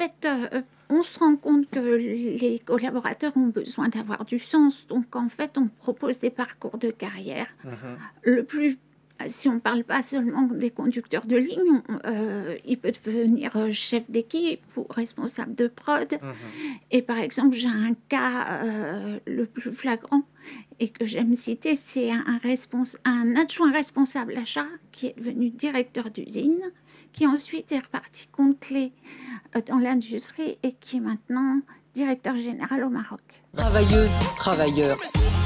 fait, euh, on se rend compte que les collaborateurs ont besoin d'avoir du sens. Donc, en fait, on propose des parcours de carrière. Mhm. Le plus, si on ne parle pas seulement des conducteurs de ligne, on- euh, il peut devenir euh, chef d'équipe ou responsable de prod. Mhm. Et par exemple, j'ai un cas euh, le plus flagrant et que j'aime citer, c'est un, un adjoint responsable achat qui est devenu directeur d'usine, qui ensuite est reparti compte clé euh, dans l'industrie et qui est maintenant directeur général au Maroc. Travailleuses, travailleurs.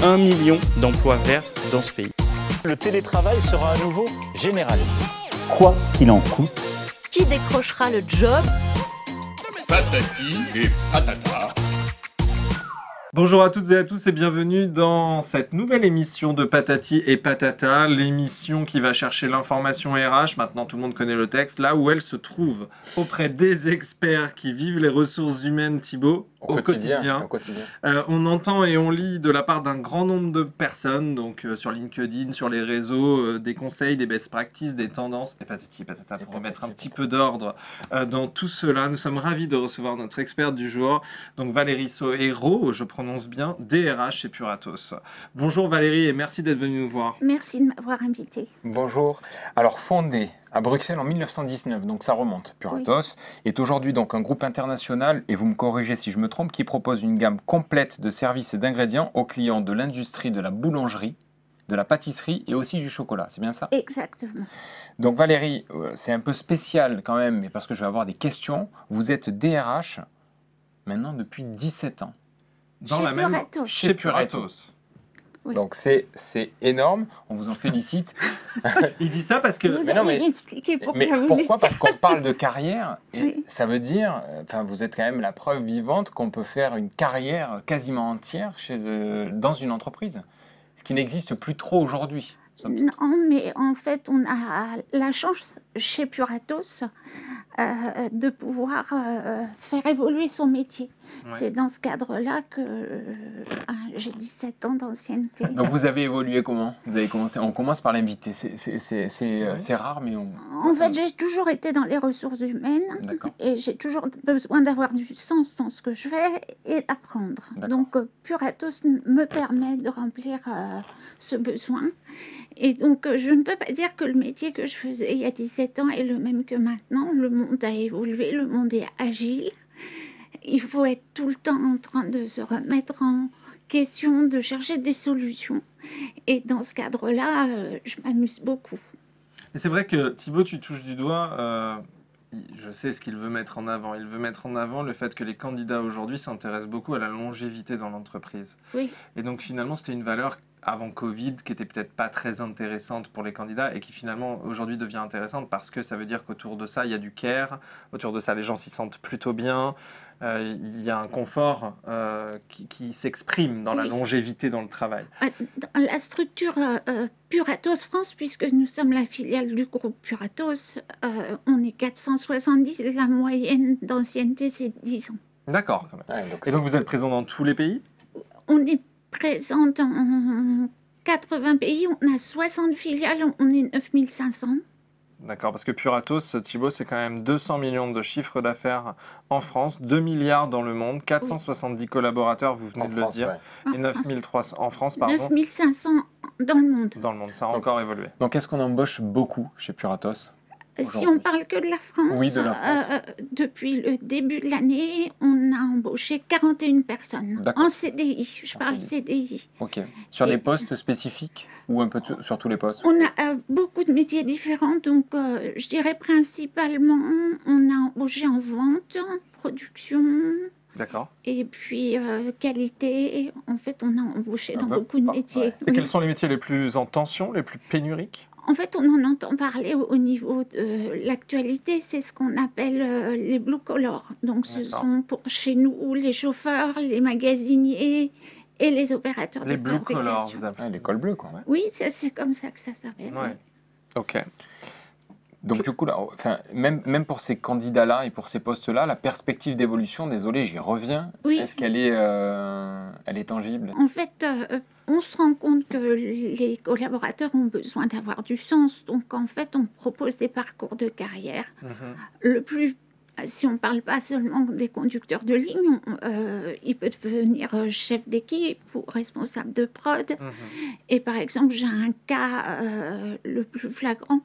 un million d'emplois verts dans ce pays. Le télétravail sera à nouveau généralisé. quoi qu'il en coûte. Qui décrochera le job? Patati et patata. Bonjour à toutes et à tous et bienvenue dans cette nouvelle émission de Patati et Patata, l'émission qui va chercher l'information RH, maintenant tout le monde connaît le texte, là où elle se trouve, auprès des experts qui vivent les ressources humaines, Thibaut, au, quotidien. Au quotidien. Euh, on entend et on lit de la part d'un grand nombre de personnes, donc euh, sur LinkedIn, sur les réseaux, euh, des conseils, des best practices, des tendances, et patati et patata, Et pour remettre un patati et petit peu d'ordre dans tout cela. Nous sommes ravis de recevoir notre experte du jour, donc Valérie Sohéro, je prononce bien, DRH chez Puratos. Bonjour Valérie et merci d'être venue nous voir. Merci de m'avoir invité. Bonjour. Alors fondé à Bruxelles en 1919, donc ça remonte. Puratos est aujourd'hui donc un groupe international, et vous me corrigez si je me trompe, qui propose une gamme complète de services et d'ingrédients aux clients de l'industrie de la boulangerie, de la pâtisserie et aussi du chocolat. C'est bien ça? Exactement. Donc Valérie, euh, c'est un peu spécial quand même, mais parce que je vais avoir des questions. Vous êtes DRH maintenant depuis 17 ans. Dans Chez la même... Puratos. Chez Puratos. Oui. Donc c'est c'est énorme, on vous en félicite. Il dit ça parce que... Vous mais non, mais- pourquoi Mais vous pourquoi Parce qu'on parle de carrière, et Oui. ça veut dire, enfin, vous êtes quand même la preuve vivante qu'on peut faire une carrière quasiment entière chez, euh, dans une entreprise, ce qui n'existe plus trop aujourd'hui. Non, mais en fait, on a la chance chez Puratos euh, de pouvoir euh, faire évoluer son métier. Ouais. C'est dans ce cadre-là que euh, ah, j'ai 17 ans d'ancienneté. Donc vous avez évolué comment? Vous avez commencé. On commence par l'invité. C'est euh, rare, mais on. En fait, j'ai toujours été dans les ressources humaines et j'ai toujours besoin d'avoir du sens dans ce que je fais et d'apprendre. Donc, euh, Puratos me permet de remplir euh, ce besoin. Et donc, je ne peux pas dire que le métier que je faisais il y a 17 ans est le même que maintenant. Le monde a évolué, le monde est agile. Il faut être tout le temps en train de se remettre en question, de chercher des solutions. Et dans ce cadre-là, euh, je m'amuse beaucoup. Et c'est vrai que Thibaut, tu touches du doigt, euh, je sais ce qu'il veut mettre en avant. Il veut mettre en avant le fait que les candidats aujourd'hui s'intéressent beaucoup à la longévité dans l'entreprise. Oui. Et donc finalement, c'était une valeur avant Covid qui était peut-être pas très intéressante pour les candidats et qui finalement aujourd'hui devient intéressante parce que ça veut dire qu'autour de ça, il y a du care, autour de ça, les gens s'y sentent plutôt bien, euh, il y a un confort euh, qui, qui s'exprime dans la longévité dans le travail. Ah, Dans la structure euh, Puratos France, puisque nous sommes la filiale du groupe Puratos, euh, on est 470, la moyenne d'ancienneté c'est 10 ans. D'accord. Ouais, Et donc vous êtes présent dans tous les pays? On est présent dans 80 pays, on a 60 filiales, on est 9500. D'accord, parce que Puratos, Thibaut, c'est quand même 200 millions de chiffres d'affaires en France, 2 milliards dans le monde, 470 collaborateurs, vous venez en de France, le dire, ouais. et 9300 en France, pardon, 9500 dans le monde. dans le monde. Ça a Donc- encore évolué. Donc est-ce qu'on embauche beaucoup chez Puratos? Si Aujourd'hui. on parle que de la France, Oui, de la France. euh, depuis le début de l'année, on a embauché 41 personnes en CDI. Je En parle CDI. Ok. Sur Et- des postes spécifiques ou un peu tout- sur tous les postes? On a euh, beaucoup de métiers différents, donc euh, je dirais principalement, on a embauché en vente, production D'accord. et puis euh, qualité. En fait, on a embauché Un dans peu beaucoup de métiers. ouais. Et Oui. quels sont les métiers les plus en tension, les plus pénuriques? En fait, on en entend parler au, au niveau de l'actualité, c'est ce qu'on appelle euh, les blue collars. Donc, ce sont pour chez nous les chauffeurs, les magasiniers et les opérateurs Les de blue collars, fabrication. vous appelez Ouais, l'école bleue, quoi. Oui, ça, c'est comme ça que ça s'appelle. Ouais. Ok. Donc du coup, là, enfin, même, même pour ces candidats-là et pour ces postes-là, la perspective d'évolution, désolé, j'y reviens, Oui. est-ce qu'elle est, euh, elle est tangible? En fait, euh, on se rend compte que les collaborateurs ont besoin d'avoir du sens. Donc, en fait, on propose des parcours de carrière. Mhm. Le plus, si on ne parle pas seulement des conducteurs de ligne, euh, il peut devenir euh, chef d'équipe ou responsable de prod. Mhm. Et par exemple, j'ai un cas euh, le plus flagrant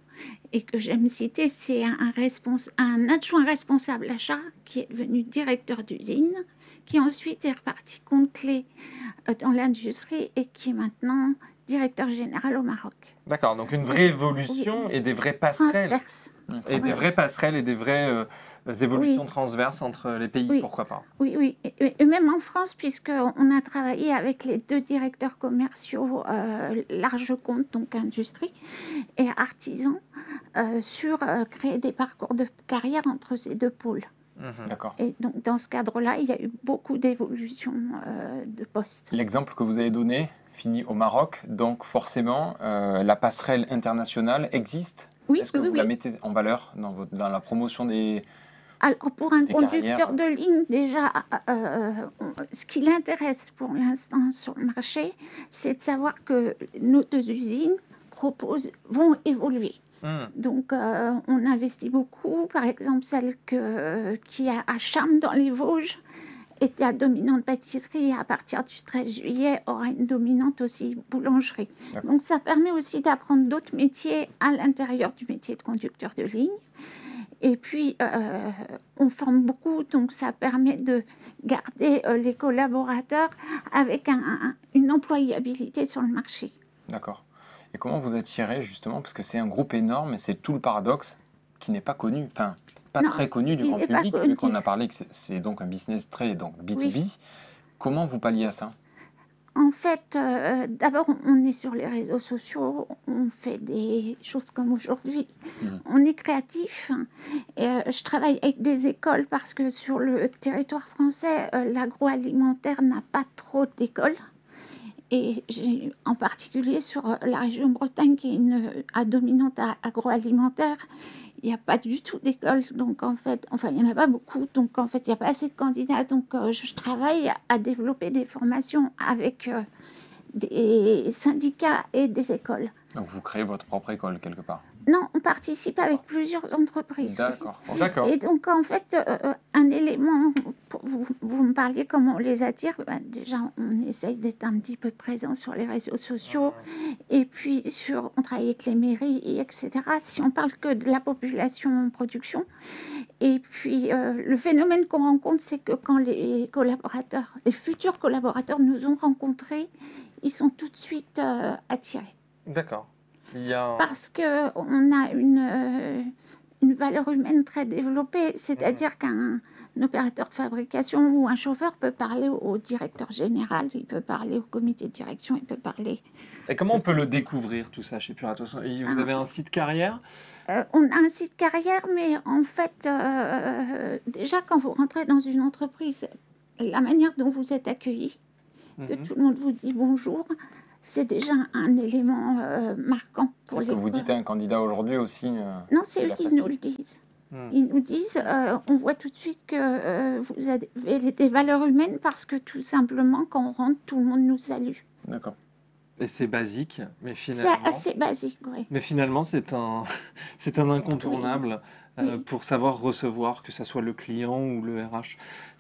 et que j'aime citer, c'est un, un respons- un adjoint responsable achat qui est devenu directeur d'usine, qui ensuite est reparti compte clé euh, dans l'industrie et qui est maintenant directeur général au Maroc. D'accord, donc une vraie évolution et des vraies passerelles. Transverse. Et des vraies passerelles et des vraies euh, évolutions transverses entre les pays, Oui. pourquoi pas. Oui, oui, et, et même en France, puisqu'on a travaillé avec les deux directeurs commerciaux euh, large compte, donc industrie, et artisans, euh, sur euh, créer des parcours de carrière entre ces deux pôles. Mhm. D'accord. Et donc, dans ce cadre-là, il y a eu beaucoup d'évolutions euh, de postes. L'exemple que vous avez donné finit au Maroc, donc forcément, euh, la passerelle internationale existe. Oui, Est-ce que oui, vous oui. la mettez en valeur dans, votre- dans la promotion des... Alors, pour un des conducteur carrières. de ligne, déjà, euh, on- ce qui l'intéresse pour l'instant sur le marché, c'est de savoir que nos deux usines proposent, vont évoluer. Mhm. Donc, euh, on investit beaucoup. Par exemple, celle que, qui a à Charmes dans les Vosges était à dominante pâtisserie et à partir du 13 juillet aura une dominante aussi boulangerie. Donc, ça permet aussi d'apprendre d'autres métiers à l'intérieur du métier de conducteur de ligne. Et puis, euh, on forme beaucoup, donc ça permet de garder euh, les collaborateurs avec un- un- une employabilité sur le marché. D'accord. Et comment vous attirez justement, parce que c'est un groupe énorme et c'est tout le paradoxe qui n'est pas connu, enfin pas Non, très connu du grand public, vu qu'on a parlé que c'est- donc un business très donc B2B. Oui. Comment vous palliez à ça? En fait, euh, d'abord, on est sur les réseaux sociaux, on fait des choses comme aujourd'hui. Mhm. On est créatif. Et, euh, je travaille avec des écoles parce que sur le territoire français, euh, l'agroalimentaire n'a pas trop d'écoles. Et en particulier sur la région Bretagne, qui est une à dominante agroalimentaire, il n'y a pas du tout d'école. Donc en fait, enfin, il n'y en a pas beaucoup. Donc en fait, il n'y a pas assez de candidats. Donc euh, je travaille à développer des formations avec euh, des syndicats et des écoles. Donc vous créez votre propre école quelque part. Non, on participe avec plusieurs entreprises. oui. D'accord. D'accord. Et donc, en fait, euh, euh, un élément, vous, vous me parliez comment on les attire. Ben, déjà, on essaye d'être un petit peu présent sur les réseaux sociaux. Et puis, sur, on travaille avec les mairies, et etc. Si on parle que de la population en production. Et puis, euh, le phénomène qu'on rencontre, c'est que quand les collaborateurs, les futurs collaborateurs nous ont rencontrés, ils sont tout de suite euh, attirés D'accord. A parce que on a une, euh, une valeur humaine très développée, c'est-à-dire qu'un opérateur de fabrication ou un chauffeur peut parler au, directeur général, il peut parler au comité de direction, il peut parler. Et comment on peut le découvrir tout ça chez Puratos Vous Ah. avez un site carrière? Euh, on a un site carrière, mais en fait, euh, déjà quand vous rentrez dans une entreprise, la manière dont vous êtes accueilli, que Mhm. tout le monde vous dit bonjour, c'est déjà un élément euh, marquant pour C'est ce que vous dites à un candidat aujourd'hui aussi. euh, Non, c'est eux qui nous le disent. Hmm. Ils nous disent, euh, on voit tout de suite que euh, vous avez des valeurs humaines parce que tout simplement, quand on rentre, tout le monde nous salue. D'accord. Et c'est basique, mais C'est finalement. assez basique, oui. Mais finalement, c'est un, c'est un incontournable euh, Oui. pour savoir recevoir, que ce soit le client ou le RH.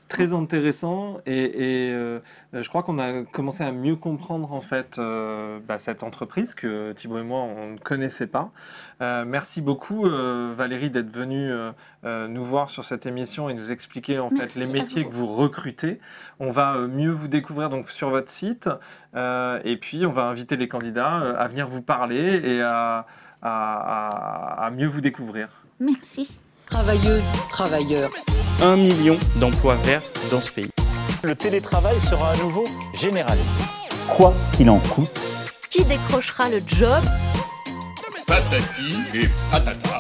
Très intéressant et, et, euh, je crois qu'on a commencé à mieux comprendre en fait euh, bah, cette entreprise que Thibaut et moi on ne connaissait pas. Euh, merci beaucoup Valérie d'être venue nous voir sur cette émission et nous expliquer en Merci fait les métiers vous. que vous recrutez. On va mieux vous découvrir donc sur votre site et puis on va inviter les candidats à venir vous parler et à, à- à- à mieux vous découvrir. Merci. Travailleuses, travailleurs. Un million d'emplois verts dans ce pays. Le télétravail sera à nouveau généralisé. Quoi qu'il en coûte, Qui décrochera le job? Patati et patata.